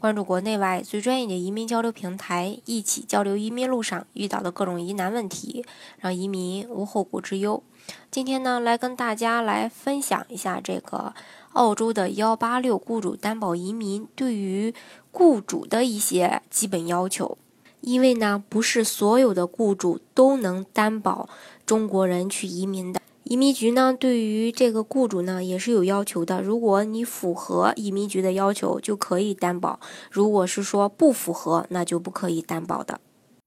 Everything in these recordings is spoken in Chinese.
关注国内外最专业的移民交流平台，一起交流移民路上遇到的各种疑难问题，让移民无后顾之忧。今天呢，来跟大家来分享一下这个。澳洲的幺八六雇主担保移民对于雇主的一些基本要求，因为呢，不是所有的雇主都能担保中国人去移民的。移民局呢，对于这个雇主呢，也是有要求的。如果你符合移民局的要求，就可以担保；如果是说不符合，那就不可以担保的。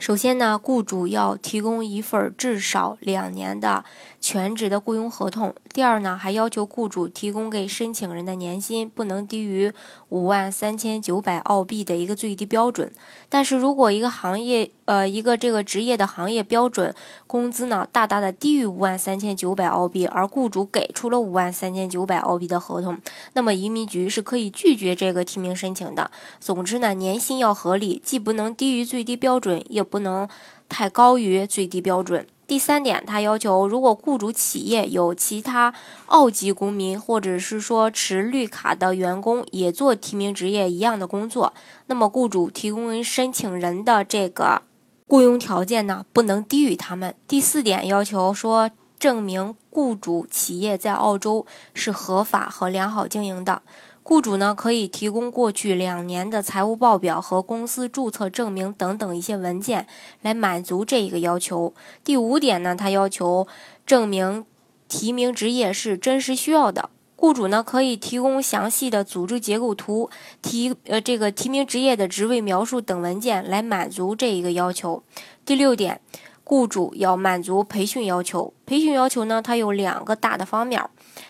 首先呢，雇主要提供一份至少两年的全职的雇佣合同。第二呢，还要求雇主提供给申请人的年薪不能低于五万三千九百澳币的一个最低标准。但是如果一个行业，呃，一个这个职业的行业标准工资呢，大大的低于五万三千九百澳币，而雇主给出了五万三千九百澳币的合同，那么移民局是可以拒绝这个提名申请的。总之呢，年薪要合理，既不能低于最低标准，也不能太高于最低标准。第三点，他要求，如果雇主企业有其他澳籍公民，或者是说持绿卡的员工也做提名职业一样的工作，那么雇主提供申请人的这个。雇佣条件呢，不能低于他们。第四点要求说，证明雇主企业在澳洲是合法和良好经营的。雇主呢，可以提供过去两年的财务报表和公司注册证明等等一些文件来满足这一个要求。第五点呢，他要求证明提名职业是真实需要的。雇主呢可以提供详细的组织结构图、提呃这个提名职业的职位描述等文件来满足这一个要求。第六点，雇主要满足培训要求。培训要求呢，它有两个大的方面。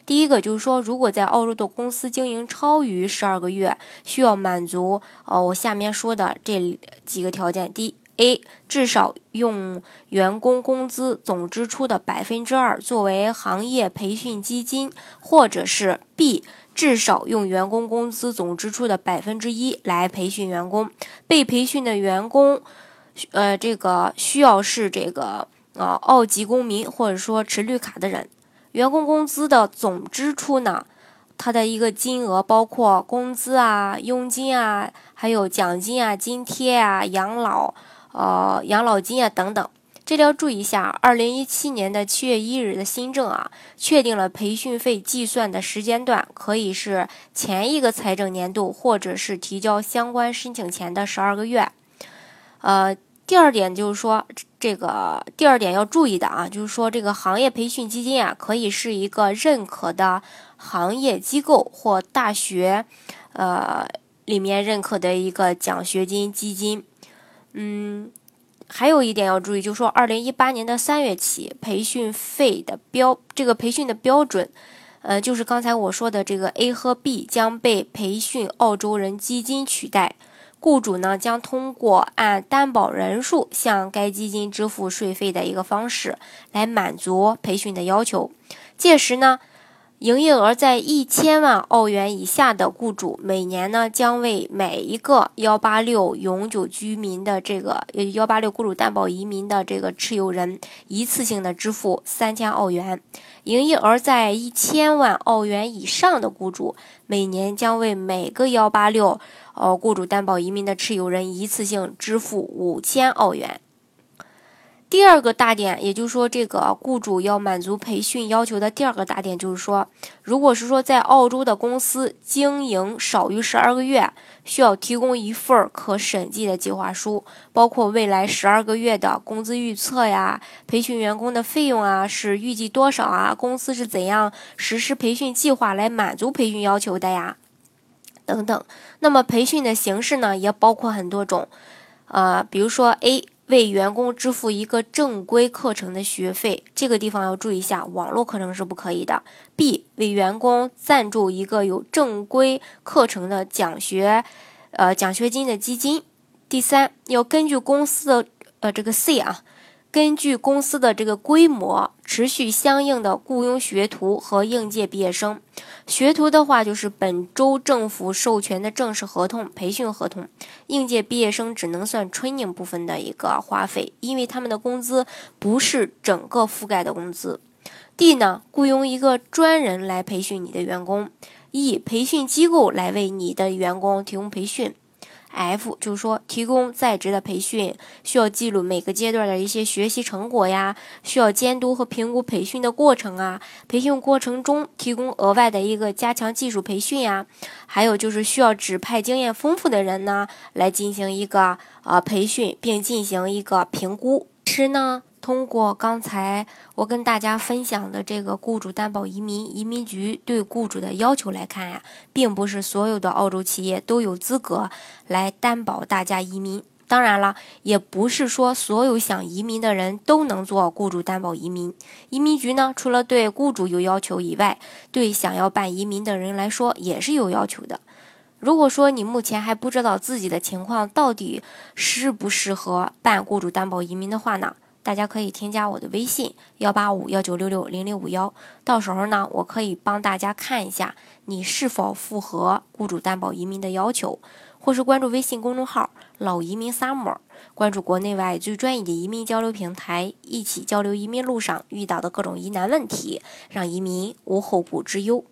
第一个就是说，如果在澳洲的公司经营超于十二个月，需要满足呃我下面说的这几个条件。第一。A 至少用员工工资总支出的百分之二作为行业培训基金，或者是 B 至少用员工工资总支出的百分之一来培训员工。被培训的员工，呃，这个需要是这个呃澳籍公民或者说持绿卡的人。员工工资的总支出呢，它的一个金额包括工资啊、佣金啊、还有奖金啊、津贴啊、养老。呃，养老金啊等等，这里要注意一下。二零一七年的七月一日的新政啊，确定了培训费计算的时间段，可以是前一个财政年度，或者是提交相关申请前的十二个月。呃，第二点就是说，这个第二点要注意的啊，就是说这个行业培训基金啊，可以是一个认可的行业机构或大学，呃，里面认可的一个奖学金基金。嗯，还有一点要注意，就是说，二零一八年的三月起，培训费的标这个培训的标准，呃，就是刚才我说的这个 A 和 B 将被培训澳洲人基金取代。雇主呢将通过按担保人数向该基金支付税费的一个方式来满足培训的要求。届时呢。营业额在一千万澳元以下的雇主，每年呢将为每一个幺八六永久居民的这个幺八六雇主担保移民的这个持有人一次性的支付三千澳元；营业额在一千万澳元以上的雇主，每年将为每个幺八六呃雇主担保移民的持有人一次性支付五千澳元。第二个大点，也就是说，这个雇主要满足培训要求的第二个大点，就是说，如果是说在澳洲的公司经营少于十二个月，需要提供一份可审计的计划书，包括未来十二个月的工资预测呀，培训员工的费用啊是预计多少啊，公司是怎样实施培训计划来满足培训要求的呀，等等。那么培训的形式呢，也包括很多种，呃，比如说 A。为员工支付一个正规课程的学费，这个地方要注意一下，网络课程是不可以的。B 为员工赞助一个有正规课程的奖学，呃奖学金的基金。第三，要根据公司的呃这个 C 啊。根据公司的这个规模，持续相应的雇佣学徒和应届毕业生。学徒的话，就是本州政府授权的正式合同、培训合同；应届毕业生只能算 training 部分的一个花费，因为他们的工资不是整个覆盖的工资。D 呢，雇佣一个专人来培训你的员工；E，培训机构来为你的员工提供培训。F 就是说，提供在职的培训，需要记录每个阶段的一些学习成果呀，需要监督和评估培训的过程啊，培训过程中提供额外的一个加强技术培训呀，还有就是需要指派经验丰富的人呢，来进行一个呃培训，并进行一个评估。其实呢。通过刚才我跟大家分享的这个雇主担保移民移民局对雇主的要求来看呀，并不是所有的澳洲企业都有资格来担保大家移民。当然了，也不是说所有想移民的人都能做雇主担保移民。移民局呢，除了对雇主有要求以外，对想要办移民的人来说也是有要求的。如果说你目前还不知道自己的情况到底适不适合办雇主担保移民的话呢？大家可以添加我的微信幺八五幺九六六零零五幺，到时候呢，我可以帮大家看一下你是否符合雇主担保移民的要求，或是关注微信公众号“老移民 summer”，关注国内外最专业的移民交流平台，一起交流移民路上遇到的各种疑难问题，让移民无后顾之忧。